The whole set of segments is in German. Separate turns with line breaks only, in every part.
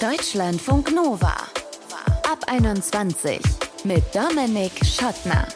Deutschlandfunk Nova. Ab 21 mit Dominik Schottner.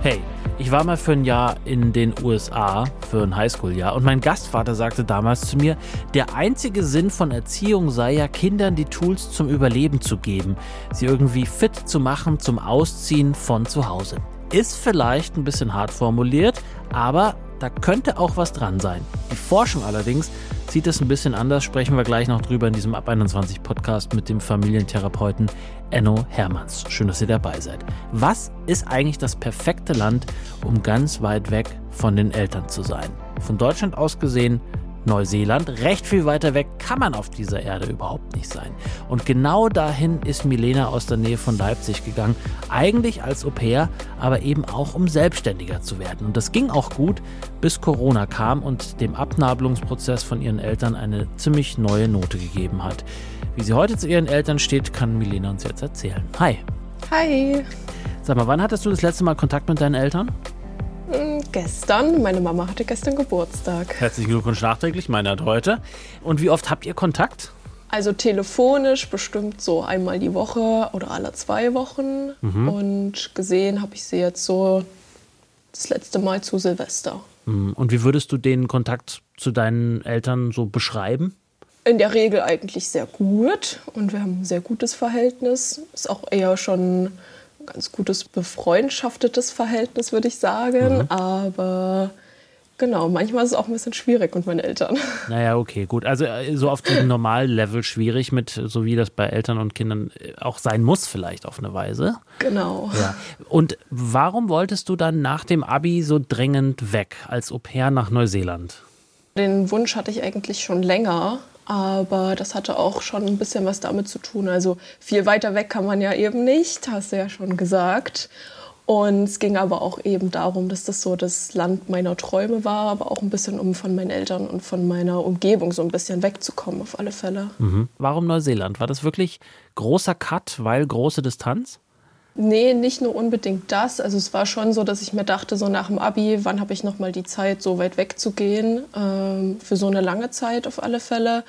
Hey, ich war mal für ein Jahr in den USA, für ein Highschool-Jahr, und mein Gastvater sagte damals zu mir, der einzige Sinn von Erziehung sei ja, Kindern die Tools zum Überleben zu geben, sie irgendwie fit zu machen zum Ausziehen von zu Hause. Ist vielleicht ein bisschen hart formuliert, aber da könnte auch was dran sein. Die Forschung allerdings sieht es ein bisschen anders, sprechen wir gleich noch drüber in diesem Ab 21 Podcast mit dem Familientherapeuten Enno Hermanns. Schön, dass ihr dabei seid. Was ist eigentlich das perfekte Land, um ganz weit weg von den Eltern zu sein? Von Deutschland aus gesehen Neuseeland. Recht viel weiter weg kann man auf dieser Erde überhaupt nicht sein. Und genau dahin ist Milena aus der Nähe von Leipzig gegangen. Eigentlich als Au pair, aber eben auch um selbstständiger zu werden. Und das ging auch gut, bis Corona kam und dem Abnabelungsprozess von ihren Eltern eine ziemlich neue Note gegeben hat. Wie sie heute zu ihren Eltern steht, kann Milena uns jetzt erzählen. Hi.
Hi.
Sag mal, wann hattest du das letzte Mal Kontakt mit deinen Eltern?
Gestern. Meine Mama hatte gestern Geburtstag.
Herzlichen Glückwunsch nachträglich, meine hat heute. Und wie oft habt ihr Kontakt?
Also telefonisch bestimmt so einmal die Woche oder alle zwei Wochen. Mhm. Und gesehen habe ich sie jetzt so das letzte Mal zu Silvester.
Mhm. Und wie würdest du den Kontakt zu deinen Eltern so beschreiben?
In der Regel eigentlich sehr gut und wir haben ein sehr gutes Verhältnis. Ist auch eher schon ganz gutes befreundschaftetes Verhältnis, würde ich sagen. Mhm. Aber genau, manchmal ist es auch ein bisschen schwierig mit meinen Eltern.
Naja, okay, gut. Also äh, so auf dem Normallevel schwierig mit, so wie das bei Eltern und Kindern äh, auch sein muss, vielleicht auf eine Weise.
Genau.
Ja. Und warum wolltest du dann nach dem Abi so dringend weg als Au pair nach Neuseeland?
Den Wunsch hatte ich eigentlich schon länger. Aber das hatte auch schon ein bisschen was damit zu tun. Also viel weiter weg kann man ja eben nicht, hast du ja schon gesagt. Und es ging aber auch eben darum, dass das so das Land meiner Träume war, aber auch ein bisschen, um von meinen Eltern und von meiner Umgebung so ein bisschen wegzukommen, auf alle Fälle.
Mhm. Warum Neuseeland? War das wirklich großer Cut, weil große Distanz?
Nee, nicht nur unbedingt das. Also es war schon so, dass ich mir dachte, so nach dem Abi, wann habe ich noch mal die Zeit, so weit wegzugehen? Ähm, für so eine lange Zeit auf alle Fälle.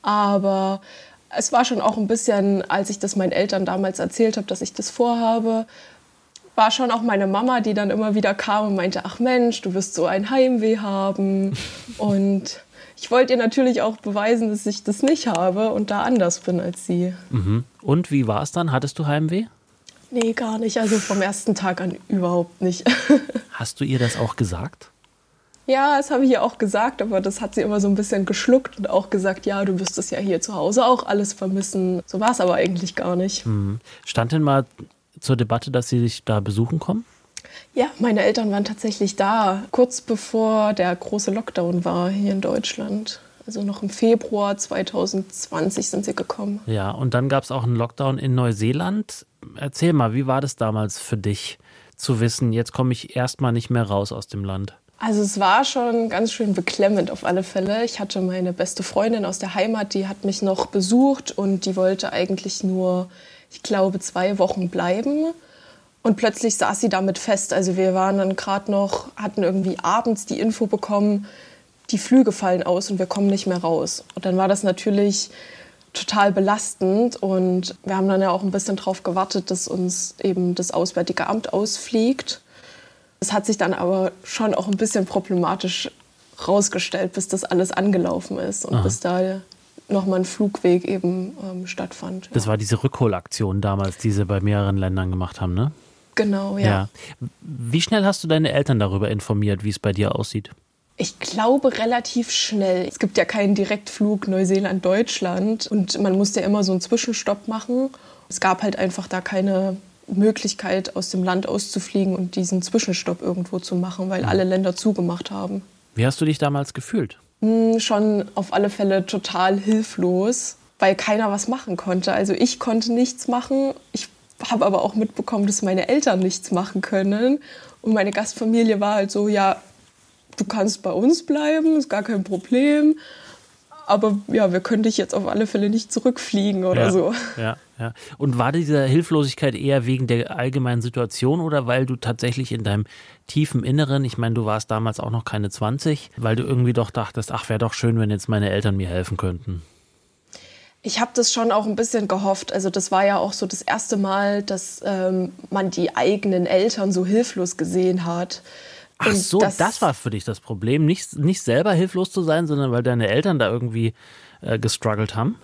Aber es war schon auch ein bisschen, als ich das meinen Eltern damals erzählt habe, dass ich das vorhabe, war schon auch meine Mama, die dann immer wieder kam und meinte, ach Mensch, du wirst so ein Heimweh haben. und ich wollte ihr natürlich auch beweisen, dass ich das nicht habe und da anders bin als sie.
Mhm. Und wie war es dann? Hattest du Heimweh?
Nee, gar nicht. Also vom ersten Tag an überhaupt nicht.
Hast du ihr das auch gesagt?
Ja, das habe ich ihr auch gesagt, aber das hat sie immer so ein bisschen geschluckt und auch gesagt, ja, du wirst es ja hier zu Hause auch alles vermissen. So war es aber eigentlich gar nicht.
Mhm. Stand denn mal zur Debatte, dass sie sich da besuchen kommen?
Ja, meine Eltern waren tatsächlich da, kurz bevor der große Lockdown war hier in Deutschland. Also noch im Februar 2020 sind sie gekommen.
Ja, und dann gab es auch einen Lockdown in Neuseeland. Erzähl mal, wie war das damals für dich zu wissen, jetzt komme ich erstmal nicht mehr raus aus dem Land?
Also es war schon ganz schön beklemmend auf alle Fälle. Ich hatte meine beste Freundin aus der Heimat, die hat mich noch besucht und die wollte eigentlich nur, ich glaube, zwei Wochen bleiben. Und plötzlich saß sie damit fest. Also wir waren dann gerade noch, hatten irgendwie abends die Info bekommen, die Flüge fallen aus und wir kommen nicht mehr raus. Und dann war das natürlich total belastend und wir haben dann ja auch ein bisschen darauf gewartet, dass uns eben das Auswärtige Amt ausfliegt. Es hat sich dann aber schon auch ein bisschen problematisch rausgestellt, bis das alles angelaufen ist und Aha. bis da nochmal ein Flugweg eben ähm, stattfand.
Das war diese Rückholaktion damals, die sie bei mehreren Ländern gemacht haben, ne?
Genau, ja. ja.
Wie schnell hast du deine Eltern darüber informiert, wie es bei dir aussieht?
Ich glaube relativ schnell. Es gibt ja keinen Direktflug Neuseeland-Deutschland und man musste ja immer so einen Zwischenstopp machen. Es gab halt einfach da keine Möglichkeit, aus dem Land auszufliegen und diesen Zwischenstopp irgendwo zu machen, weil alle Länder zugemacht haben.
Wie hast du dich damals gefühlt?
Hm, schon auf alle Fälle total hilflos, weil keiner was machen konnte. Also ich konnte nichts machen. Ich habe aber auch mitbekommen, dass meine Eltern nichts machen können. Und meine Gastfamilie war halt so, ja, du kannst bei uns bleiben, ist gar kein Problem. Aber ja, wir können dich jetzt auf alle Fälle nicht zurückfliegen oder
ja,
so.
Ja, Ja. Und war diese Hilflosigkeit eher wegen der allgemeinen Situation oder weil du tatsächlich in deinem tiefen Inneren, ich meine, du warst damals auch noch keine 20, weil du irgendwie doch dachtest, ach, wäre doch schön, wenn jetzt meine Eltern mir helfen könnten?
Ich habe das schon auch ein bisschen gehofft. Also das war ja auch so das erste Mal, dass ähm, man die eigenen Eltern so hilflos gesehen hat.
Ach so, das, das, war für dich das Problem, nicht, nicht selber hilflos zu sein, sondern weil deine Eltern da irgendwie äh, gestruggelt haben?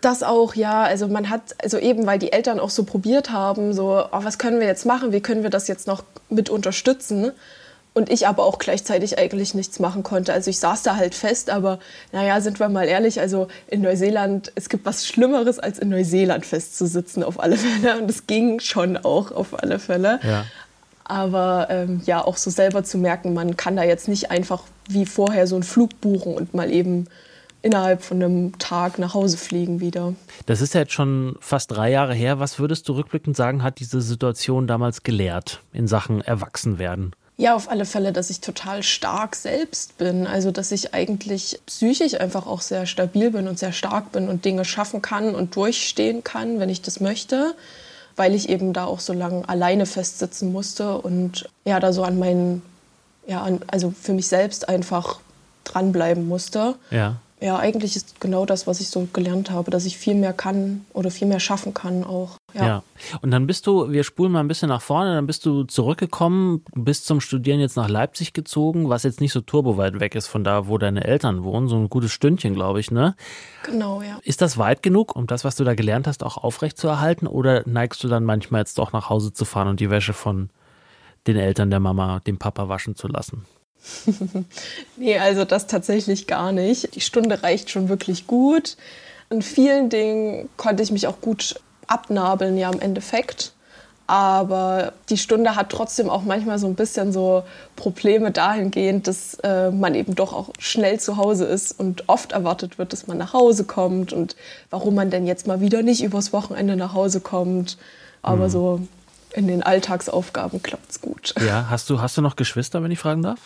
Das auch, ja. Also man hat, also eben weil die Eltern auch so probiert haben, so, oh, was können wir jetzt machen, wie können wir das jetzt noch mit unterstützen? Und ich aber auch gleichzeitig eigentlich nichts machen konnte. Also ich saß da halt fest, aber naja, sind wir mal ehrlich, also in Neuseeland, es gibt was Schlimmeres, als in Neuseeland festzusitzen auf alle Fälle. Und es ging schon auch auf alle Fälle. Ja. Aber ähm, ja, auch so selber zu merken, man kann da jetzt nicht einfach wie vorher so einen Flug buchen und mal eben innerhalb von einem Tag nach Hause fliegen wieder.
Das ist ja jetzt schon fast drei Jahre her. Was würdest du rückblickend sagen, hat diese Situation damals gelehrt in Sachen Erwachsenwerden?
Ja, auf alle Fälle, dass ich total stark selbst bin. Also, dass ich eigentlich psychisch einfach auch sehr stabil bin und sehr stark bin und Dinge schaffen kann und durchstehen kann, wenn ich das möchte, weil ich eben da auch so lange alleine festsitzen musste und ja, da so an meinen, ja, an, also für mich selbst einfach dranbleiben musste. Ja ja, eigentlich ist genau das, was ich so gelernt habe, dass ich viel mehr kann oder viel mehr schaffen kann auch.
Ja. ja. Und dann bist du, wir spulen mal ein bisschen nach vorne, dann bist du zurückgekommen, bist zum Studieren jetzt nach Leipzig gezogen, was jetzt nicht so turboweit weg ist von da, wo deine Eltern wohnen, so ein gutes Stündchen, glaube ich, ne?
Genau, ja.
Ist das weit genug, um das, was du da gelernt hast, auch aufrechtzuerhalten oder neigst du dann manchmal jetzt doch nach Hause zu fahren und die Wäsche von den Eltern der Mama, dem Papa waschen zu lassen?
nee, also das tatsächlich gar nicht. Die Stunde reicht schon wirklich gut. In vielen Dingen konnte ich mich auch gut abnabeln, ja, im Endeffekt. Aber die Stunde hat trotzdem auch manchmal so ein bisschen so Probleme dahingehend, dass äh, man eben doch auch schnell zu Hause ist und oft erwartet wird, dass man nach Hause kommt und warum man denn jetzt mal wieder nicht übers Wochenende nach Hause kommt. Aber mhm. so in den Alltagsaufgaben klappt es gut.
Ja, hast du, hast du noch Geschwister, wenn ich fragen darf?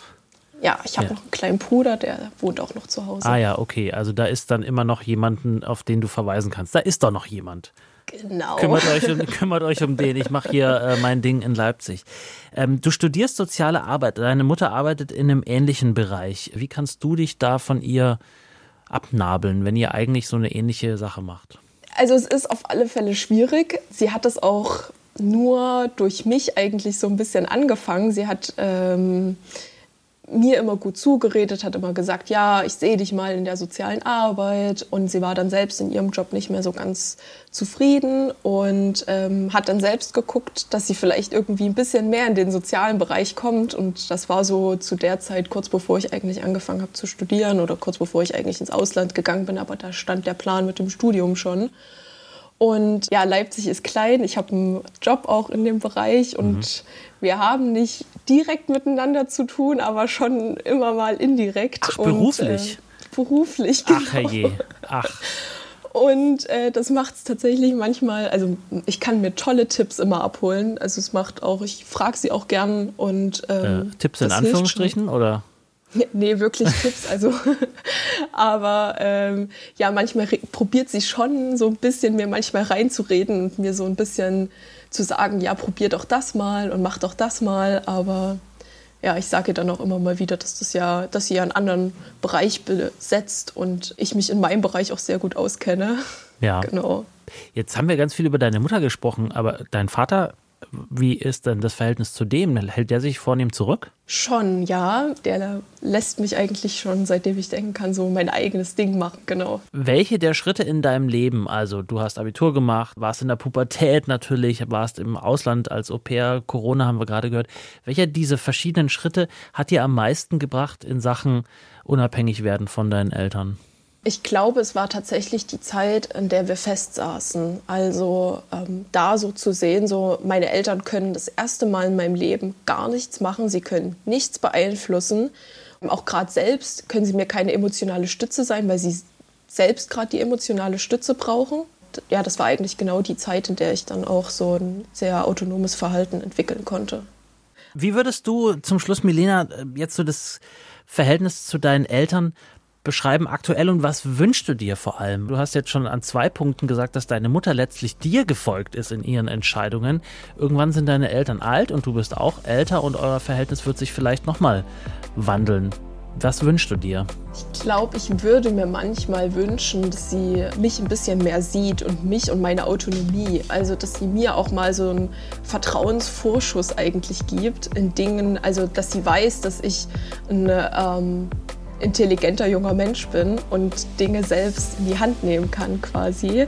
Ja, ich habe ja. noch einen kleinen Bruder, der wohnt auch noch zu Hause.
Ah ja, okay. Also da ist dann immer noch jemanden, auf den du verweisen kannst. Da ist doch noch jemand.
Genau.
Kümmert euch um, kümmert euch um den. Ich mache hier äh, mein Ding in Leipzig. Ähm, du studierst soziale Arbeit. Deine Mutter arbeitet in einem ähnlichen Bereich. Wie kannst du dich da von ihr abnabeln, wenn ihr eigentlich so eine ähnliche Sache macht?
Also es ist auf alle Fälle schwierig. Sie hat es auch nur durch mich eigentlich so ein bisschen angefangen. Sie hat ähm, mir immer gut zugeredet, hat immer gesagt, ja, ich sehe dich mal in der sozialen Arbeit. Und sie war dann selbst in ihrem Job nicht mehr so ganz zufrieden und ähm, hat dann selbst geguckt, dass sie vielleicht irgendwie ein bisschen mehr in den sozialen Bereich kommt. Und das war so zu der Zeit, kurz bevor ich eigentlich angefangen habe zu studieren oder kurz bevor ich eigentlich ins Ausland gegangen bin. Aber da stand der Plan mit dem Studium schon. Und ja, Leipzig ist klein. Ich habe einen Job auch in dem Bereich und mhm. wir haben nicht direkt miteinander zu tun, aber schon immer mal indirekt.
Ach, beruflich?
Und, äh, beruflich, genau.
Ach, herrje. Ach.
Und äh, das macht es tatsächlich manchmal, also ich kann mir tolle Tipps immer abholen. Also es macht auch, ich frage sie auch gern und ähm,
äh, Tipps in Anführungsstrichen oder?
Nee, wirklich Tipps. Also, aber ähm, ja, manchmal probiert sie schon so ein bisschen mir manchmal reinzureden und mir so ein bisschen zu sagen, ja, probier doch das mal und mach doch das mal. Aber ja, ich sage dann auch immer mal wieder, dass das ja, dass sie ja einen anderen Bereich besetzt und ich mich in meinem Bereich auch sehr gut auskenne.
Ja. Genau. Jetzt haben wir ganz viel über deine Mutter gesprochen, aber dein Vater wie ist denn das Verhältnis zu dem? Hält der sich vornehm zurück?
Schon, ja. Der lässt mich eigentlich schon, seitdem ich denken kann, so mein eigenes Ding machen, genau.
Welche der Schritte in deinem Leben, also du hast Abitur gemacht, warst in der Pubertät natürlich, warst im Ausland als Au pair, Corona haben wir gerade gehört. Welcher dieser verschiedenen Schritte hat dir am meisten gebracht in Sachen unabhängig werden von deinen Eltern?
Ich glaube, es war tatsächlich die Zeit, in der wir festsaßen. Also ähm, da so zu sehen, so meine Eltern können das erste Mal in meinem Leben gar nichts machen, sie können nichts beeinflussen. Auch gerade selbst können sie mir keine emotionale Stütze sein, weil sie selbst gerade die emotionale Stütze brauchen. Ja, das war eigentlich genau die Zeit, in der ich dann auch so ein sehr autonomes Verhalten entwickeln konnte.
Wie würdest du zum Schluss, Milena, jetzt so das Verhältnis zu deinen Eltern beschreiben aktuell und was wünschst du dir vor allem? Du hast jetzt schon an zwei Punkten gesagt, dass deine Mutter letztlich dir gefolgt ist in ihren Entscheidungen. Irgendwann sind deine Eltern alt und du bist auch älter und euer Verhältnis wird sich vielleicht nochmal wandeln. Was wünschst du dir?
Ich glaube, ich würde mir manchmal wünschen, dass sie mich ein bisschen mehr sieht und mich und meine Autonomie. Also, dass sie mir auch mal so einen Vertrauensvorschuss eigentlich gibt in Dingen, also dass sie weiß, dass ich ein ähm, intelligenter junger Mensch bin und Dinge selbst in die Hand nehmen kann quasi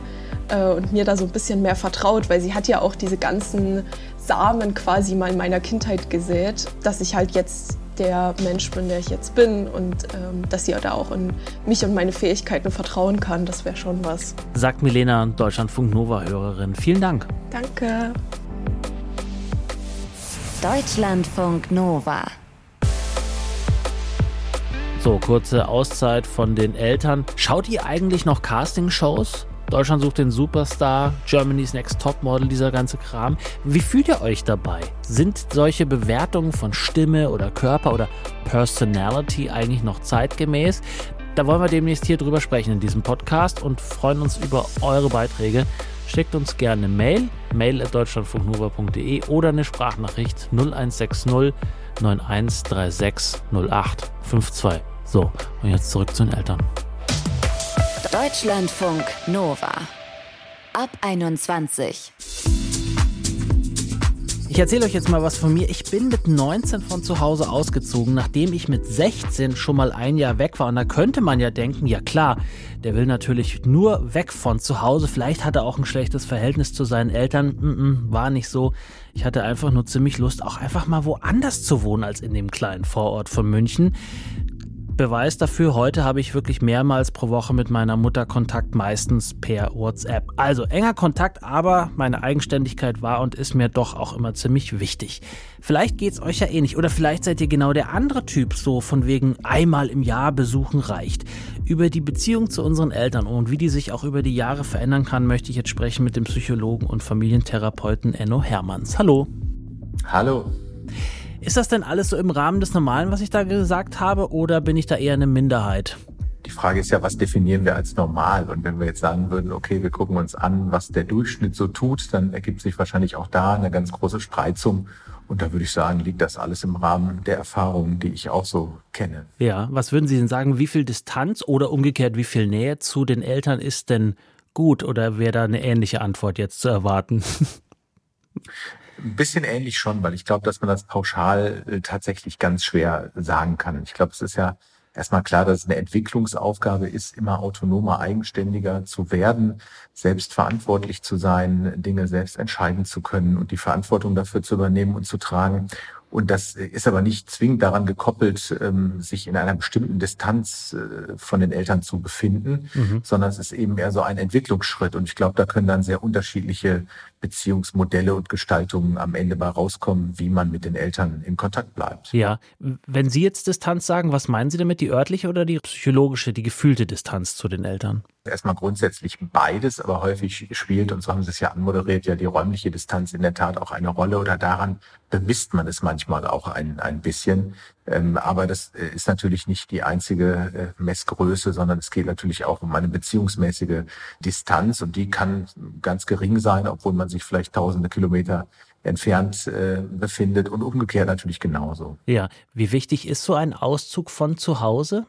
äh, und mir da so ein bisschen mehr vertraut, weil sie hat ja auch diese ganzen Samen quasi mal in meiner Kindheit gesät, dass ich halt jetzt der Mensch bin, der ich jetzt bin und ähm, dass sie da auch in mich und meine Fähigkeiten vertrauen kann, das wäre schon was.
Sagt Milena, Deutschlandfunk Nova-Hörerin. Vielen Dank.
Danke.
Deutschlandfunk Nova.
So, kurze Auszeit von den Eltern. Schaut ihr eigentlich noch Castingshows? Deutschland sucht den Superstar, Germany's Next Topmodel, dieser ganze Kram. Wie fühlt ihr euch dabei? Sind solche Bewertungen von Stimme oder Körper oder Personality eigentlich noch zeitgemäß? Da wollen wir demnächst hier drüber sprechen in diesem Podcast und freuen uns über eure Beiträge. Schickt uns gerne eine Mail, mail at deutschlandfunknova.de oder eine Sprachnachricht 0160 9136 0852. So, und jetzt zurück zu den Eltern.
Deutschlandfunk Nova. Ab 21.
Ich erzähle euch jetzt mal was von mir. Ich bin mit 19 von zu Hause ausgezogen, nachdem ich mit 16 schon mal ein Jahr weg war. Und da könnte man ja denken, ja klar, der will natürlich nur weg von zu Hause. Vielleicht hat er auch ein schlechtes Verhältnis zu seinen Eltern. Mm -mm, war nicht so. Ich hatte einfach nur ziemlich Lust, auch einfach mal woanders zu wohnen als in dem kleinen Vorort von München. Beweis dafür, heute habe ich wirklich mehrmals pro Woche mit meiner Mutter Kontakt, meistens per WhatsApp. Also enger Kontakt, aber meine Eigenständigkeit war und ist mir doch auch immer ziemlich wichtig. Vielleicht geht es euch ja ähnlich oder vielleicht seid ihr genau der andere Typ, so von wegen einmal im Jahr besuchen reicht. Über die Beziehung zu unseren Eltern und wie die sich auch über die Jahre verändern kann, möchte ich jetzt sprechen mit dem Psychologen und Familientherapeuten Enno Hermanns. Hallo.
Hallo.
Ist das denn alles so im Rahmen des Normalen, was ich da gesagt habe, oder bin ich da eher eine Minderheit?
Die Frage ist ja, was definieren wir als normal? Und wenn wir jetzt sagen würden, okay, wir gucken uns an, was der Durchschnitt so tut, dann ergibt sich wahrscheinlich auch da eine ganz große Spreizung. Und da würde ich sagen, liegt das alles im Rahmen der Erfahrungen, die ich auch so kenne.
Ja, was würden Sie denn sagen, wie viel Distanz oder umgekehrt, wie viel Nähe zu den Eltern ist denn gut? Oder wäre da eine ähnliche Antwort jetzt zu erwarten?
Ein bisschen ähnlich schon, weil ich glaube, dass man das pauschal äh, tatsächlich ganz schwer sagen kann. Ich glaube, es ist ja erstmal klar, dass es eine Entwicklungsaufgabe ist, immer autonomer, eigenständiger zu werden, selbst verantwortlich zu sein, Dinge selbst entscheiden zu können und die Verantwortung dafür zu übernehmen und zu tragen. Und das ist aber nicht zwingend daran gekoppelt, ähm, sich in einer bestimmten Distanz äh, von den Eltern zu befinden, mhm. sondern es ist eben eher so ein Entwicklungsschritt. Und ich glaube, da können dann sehr unterschiedliche Beziehungsmodelle und Gestaltungen am Ende bei rauskommen, wie man mit den Eltern in Kontakt bleibt.
Ja, wenn Sie jetzt Distanz sagen, was meinen Sie damit, die örtliche oder die psychologische, die gefühlte Distanz zu den Eltern?
Erstmal grundsätzlich beides, aber häufig spielt, und so haben Sie es ja anmoderiert, ja die räumliche Distanz in der Tat auch eine Rolle oder daran bemisst man es manchmal auch ein, ein bisschen. Ähm, aber das äh, ist natürlich nicht die einzige äh, Messgröße, sondern es geht natürlich auch um eine beziehungsmäßige Distanz und die kann ganz gering sein, obwohl man sich vielleicht tausende Kilometer entfernt äh, befindet und umgekehrt natürlich genauso.
Ja, wie wichtig ist so ein Auszug von zu Hause?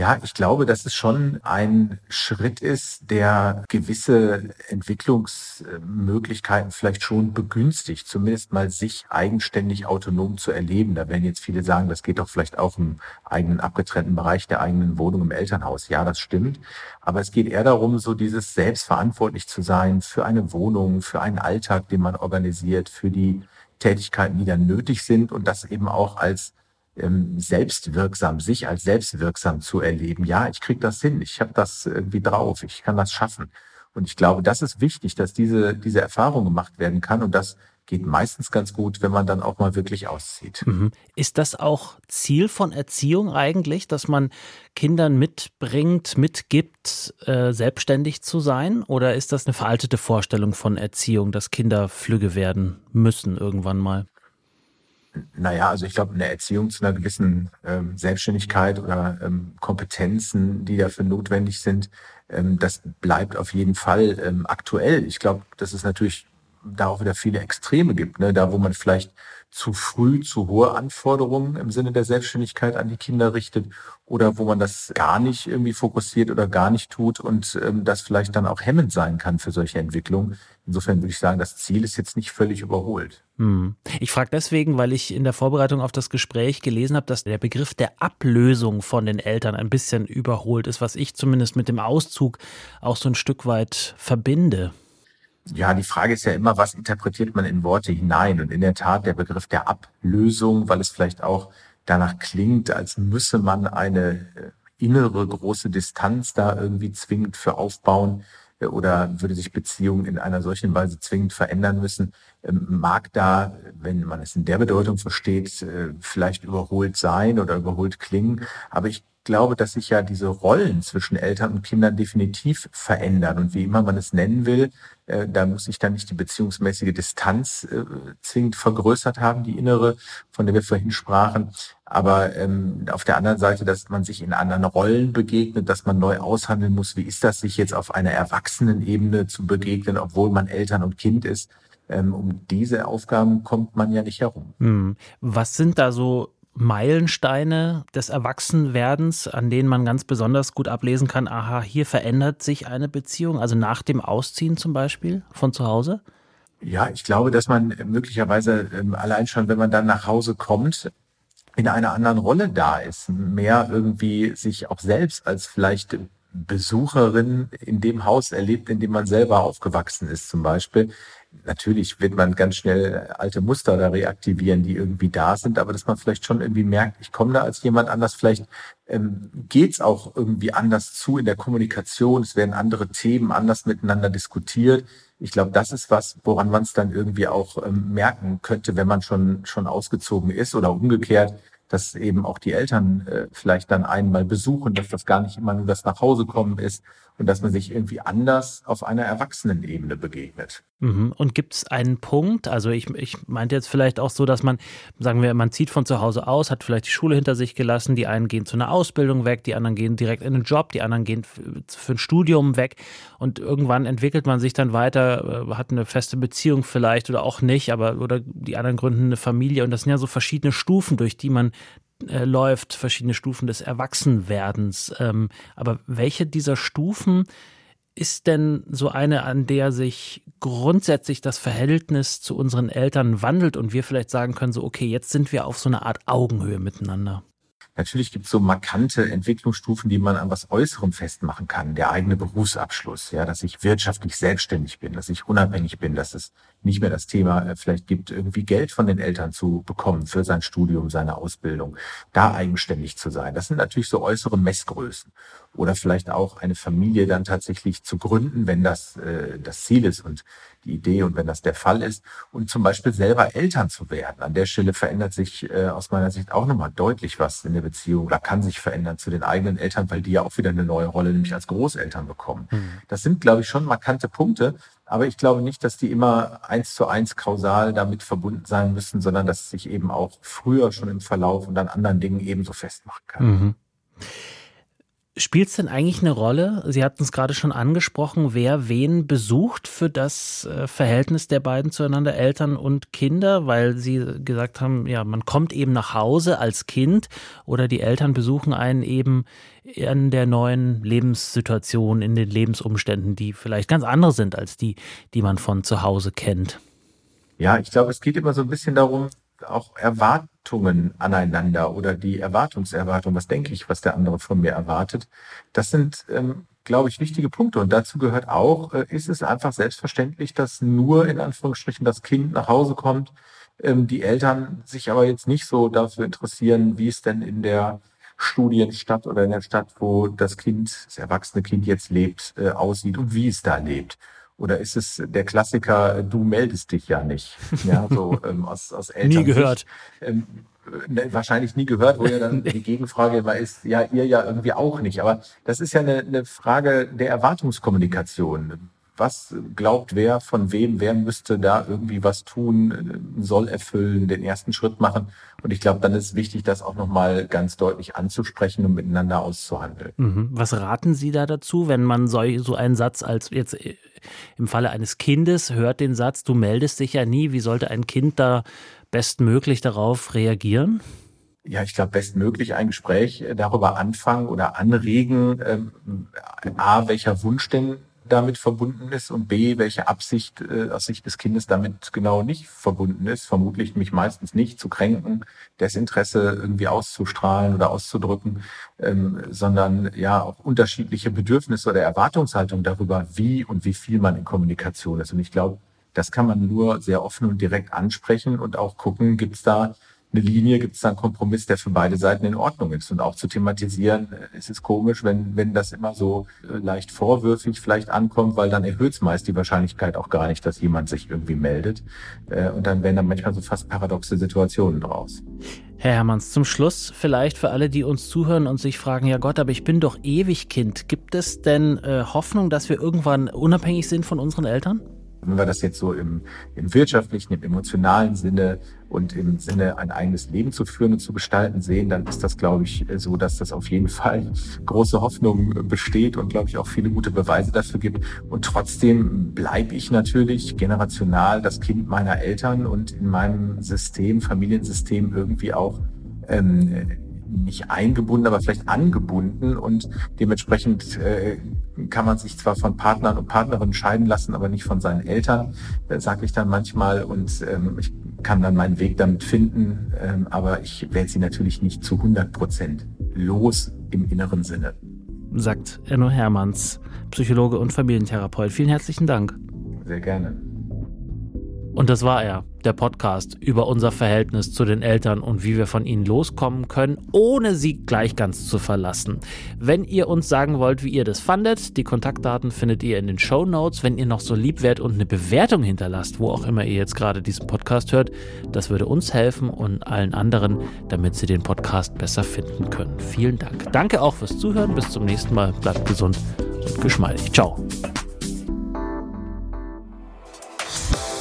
Ja, ich glaube, dass es schon ein Schritt ist, der gewisse Entwicklungsmöglichkeiten vielleicht schon begünstigt, zumindest mal sich eigenständig autonom zu erleben. Da werden jetzt viele sagen, das geht doch vielleicht auch im eigenen abgetrennten Bereich der eigenen Wohnung im Elternhaus. Ja, das stimmt. Aber es geht eher darum, so dieses selbstverantwortlich zu sein für eine Wohnung, für einen Alltag, den man organisiert, für die Tätigkeiten, die dann nötig sind und das eben auch als ähm, selbstwirksam, sich als selbstwirksam zu erleben. Ja, ich kriege das hin, ich habe das irgendwie drauf, ich kann das schaffen. Und ich glaube, das ist wichtig, dass diese, diese Erfahrung gemacht werden kann. Und das geht meistens ganz gut, wenn man dann auch mal wirklich auszieht. Mhm.
Ist das auch Ziel von Erziehung eigentlich, dass man Kindern mitbringt, mitgibt, äh, selbstständig zu sein? Oder ist das eine veraltete Vorstellung von Erziehung, dass Kinder flügge werden müssen irgendwann mal?
Naja, also ich glaube, eine Erziehung zu einer gewissen ähm, Selbstständigkeit oder ähm, Kompetenzen, die dafür notwendig sind, ähm, das bleibt auf jeden Fall ähm, aktuell. Ich glaube, dass es natürlich da auch wieder viele Extreme gibt, ne? da wo man vielleicht zu früh zu hohe Anforderungen im Sinne der Selbstständigkeit an die Kinder richtet oder wo man das gar nicht irgendwie fokussiert oder gar nicht tut und ähm, das vielleicht dann auch hemmend sein kann für solche Entwicklungen. Insofern würde ich sagen, das Ziel ist jetzt nicht völlig überholt.
Hm. Ich frage deswegen, weil ich in der Vorbereitung auf das Gespräch gelesen habe, dass der Begriff der Ablösung von den Eltern ein bisschen überholt ist, was ich zumindest mit dem Auszug auch so ein Stück weit verbinde.
Ja, die Frage ist ja immer, was interpretiert man in Worte hinein? Und in der Tat der Begriff der Ablösung, weil es vielleicht auch danach klingt, als müsse man eine äh, innere große Distanz da irgendwie zwingend für aufbauen oder würde sich Beziehungen in einer solchen Weise zwingend verändern müssen, ähm, mag da, wenn man es in der Bedeutung versteht, äh, vielleicht überholt sein oder überholt klingen. Aber ich glaube, dass sich ja diese Rollen zwischen Eltern und Kindern definitiv verändern. Und wie immer man es nennen will, äh, da muss sich dann nicht die beziehungsmäßige Distanz äh, zwingend vergrößert haben, die innere, von der wir vorhin sprachen. Aber ähm, auf der anderen Seite, dass man sich in anderen Rollen begegnet, dass man neu aushandeln muss, wie ist das, sich jetzt auf einer Erwachsenenebene zu begegnen, obwohl man Eltern und Kind ist. Ähm, um diese Aufgaben kommt man ja nicht herum.
Hm. Was sind da so Meilensteine des Erwachsenwerdens, an denen man ganz besonders gut ablesen kann, aha, hier verändert sich eine Beziehung, also nach dem Ausziehen zum Beispiel von zu Hause?
Ja, ich glaube, dass man möglicherweise ähm, allein schon, wenn man dann nach Hause kommt, in einer anderen Rolle da ist, mehr irgendwie sich auch selbst als vielleicht Besucherin in dem Haus erlebt, in dem man selber aufgewachsen ist zum Beispiel. Natürlich wird man ganz schnell alte Muster da reaktivieren, die irgendwie da sind, aber dass man vielleicht schon irgendwie merkt, ich komme da als jemand anders, vielleicht ähm, geht auch irgendwie anders zu in der Kommunikation, es werden andere Themen anders miteinander diskutiert. Ich glaube, das ist was, woran man es dann irgendwie auch ähm, merken könnte, wenn man schon, schon ausgezogen ist oder umgekehrt, dass eben auch die Eltern äh, vielleicht dann einmal besuchen, dass das gar nicht immer nur das Nachhausekommen ist und dass man sich irgendwie anders auf einer Erwachsenenebene begegnet.
Mhm. Und gibt es einen Punkt, also ich, ich meinte jetzt vielleicht auch so, dass man, sagen wir, man zieht von zu Hause aus, hat vielleicht die Schule hinter sich gelassen, die einen gehen zu einer Ausbildung weg, die anderen gehen direkt in den Job, die anderen gehen für ein Studium weg und irgendwann entwickelt man sich dann weiter, äh, hat eine feste Beziehung vielleicht oder auch nicht, aber oder die anderen gründen eine Familie und das sind ja so verschiedene Stufen, durch die man äh, läuft, verschiedene Stufen des Erwachsenwerdens. Ähm, aber welche dieser Stufen ist denn so eine, an der sich grundsätzlich das Verhältnis zu unseren Eltern wandelt und wir vielleicht sagen können, so, okay, jetzt sind wir auf so einer Art Augenhöhe miteinander?
Natürlich gibt es so markante Entwicklungsstufen, die man an was Äußerem festmachen kann. Der eigene Berufsabschluss, ja, dass ich wirtschaftlich selbstständig bin, dass ich unabhängig bin, dass es nicht mehr das Thema äh, vielleicht gibt, irgendwie Geld von den Eltern zu bekommen für sein Studium, seine Ausbildung, da eigenständig zu sein. Das sind natürlich so äußere Messgrößen. Oder vielleicht auch eine Familie dann tatsächlich zu gründen, wenn das äh, das Ziel ist und die Idee und wenn das der Fall ist. Und zum Beispiel selber Eltern zu werden. An der Stelle verändert sich äh, aus meiner Sicht auch nochmal deutlich was in der Beziehung oder kann sich verändern zu den eigenen Eltern, weil die ja auch wieder eine neue Rolle, nämlich als Großeltern bekommen. Mhm. Das sind, glaube ich, schon markante Punkte. Aber ich glaube nicht, dass die immer eins zu eins kausal damit verbunden sein müssen, sondern dass es sich eben auch früher schon im Verlauf und an anderen Dingen ebenso festmachen kann. Mhm.
Spielt es denn eigentlich eine Rolle? Sie hatten es gerade schon angesprochen, wer wen besucht für das äh, Verhältnis der beiden zueinander, Eltern und Kinder, weil Sie gesagt haben, ja, man kommt eben nach Hause als Kind oder die Eltern besuchen einen eben in der neuen Lebenssituation, in den Lebensumständen, die vielleicht ganz andere sind als die, die man von zu Hause kennt.
Ja, ich glaube, es geht immer so ein bisschen darum, auch Erwartungen aneinander oder die Erwartungserwartung, was denke ich, was der andere von mir erwartet. Das sind, ähm, glaube ich, wichtige Punkte. Und dazu gehört auch, äh, ist es einfach selbstverständlich, dass nur in Anführungsstrichen das Kind nach Hause kommt, ähm, die Eltern sich aber jetzt nicht so dafür interessieren, wie es denn in der Studienstadt oder in der Stadt, wo das Kind, das erwachsene Kind jetzt lebt, äh, aussieht und wie es da lebt. Oder ist es der Klassiker, du meldest dich ja nicht? Ja, so ähm, aus, aus Eltern.
Nie gehört.
Ähm, ne, wahrscheinlich nie gehört, wo ja dann die Gegenfrage immer ist, ja, ihr ja irgendwie auch nicht. Aber das ist ja eine, eine Frage der Erwartungskommunikation was glaubt wer von wem, wer müsste da irgendwie was tun, soll erfüllen, den ersten Schritt machen. Und ich glaube, dann ist es wichtig, das auch nochmal ganz deutlich anzusprechen und miteinander auszuhandeln.
Mhm. Was raten Sie da dazu, wenn man so, so einen Satz als jetzt äh, im Falle eines Kindes hört den Satz, du meldest dich ja nie, wie sollte ein Kind da bestmöglich darauf reagieren?
ja, ich glaube, bestmöglich ein Gespräch darüber anfangen oder anregen, ähm, a, welcher Wunsch denn damit verbunden ist und b, welche Absicht äh, aus Sicht des Kindes damit genau nicht verbunden ist. Vermutlich mich meistens nicht zu kränken, Desinteresse irgendwie auszustrahlen oder auszudrücken, ähm, sondern ja auch unterschiedliche Bedürfnisse oder Erwartungshaltungen darüber, wie und wie viel man in Kommunikation ist. Und ich glaube, das kann man nur sehr offen und direkt ansprechen und auch gucken, gibt es da eine Linie, gibt es da einen Kompromiss, der für beide Seiten in Ordnung ist. Und auch zu thematisieren, es ist komisch, wenn, wenn das immer so äh, leicht vorwürfig vielleicht ankommt, weil dann erhöht es meist die Wahrscheinlichkeit auch gar nicht, dass jemand sich irgendwie meldet. Äh, und dann werden dann manchmal so fast paradoxe Situationen draus.
Herr Hermanns, zum Schluss vielleicht für alle, die uns zuhören und sich fragen, ja Gott, aber ich bin doch ewig Kind. Gibt es denn äh, Hoffnung, dass wir irgendwann unabhängig sind von unseren Eltern?
Wenn wir das jetzt so im, im wirtschaftlichen, im emotionalen Sinne und im Sinne ein eigenes Leben zu führen und zu gestalten sehen, dann ist das, glaube ich, so, dass das auf jeden Fall große Hoffnung besteht und, glaube ich, auch viele gute Beweise dafür gibt. Und trotzdem bleibe ich natürlich generational das Kind meiner Eltern und in meinem System, Familiensystem irgendwie auch ähm, nicht eingebunden, aber vielleicht angebunden und dementsprechend äh, kann man sich zwar von Partnern und Partnerinnen scheiden lassen, aber nicht von seinen Eltern, äh, sage ich dann manchmal und ähm, ich kann dann meinen Weg damit finden, ähm, aber ich werde sie natürlich nicht zu 100 Prozent los im inneren Sinne.
Sagt Enno Hermanns, Psychologe und Familientherapeut. Vielen herzlichen Dank.
Sehr gerne.
Und das war er, der Podcast über unser Verhältnis zu den Eltern und wie wir von ihnen loskommen können, ohne sie gleich ganz zu verlassen. Wenn ihr uns sagen wollt, wie ihr das fandet, die Kontaktdaten findet ihr in den Show Notes. Wenn ihr noch so lieb wärt und eine Bewertung hinterlasst, wo auch immer ihr jetzt gerade diesen Podcast hört, das würde uns helfen und allen anderen, damit sie den Podcast besser finden können. Vielen Dank. Danke auch fürs Zuhören. Bis zum nächsten Mal. Bleibt gesund und geschmeidig. Ciao.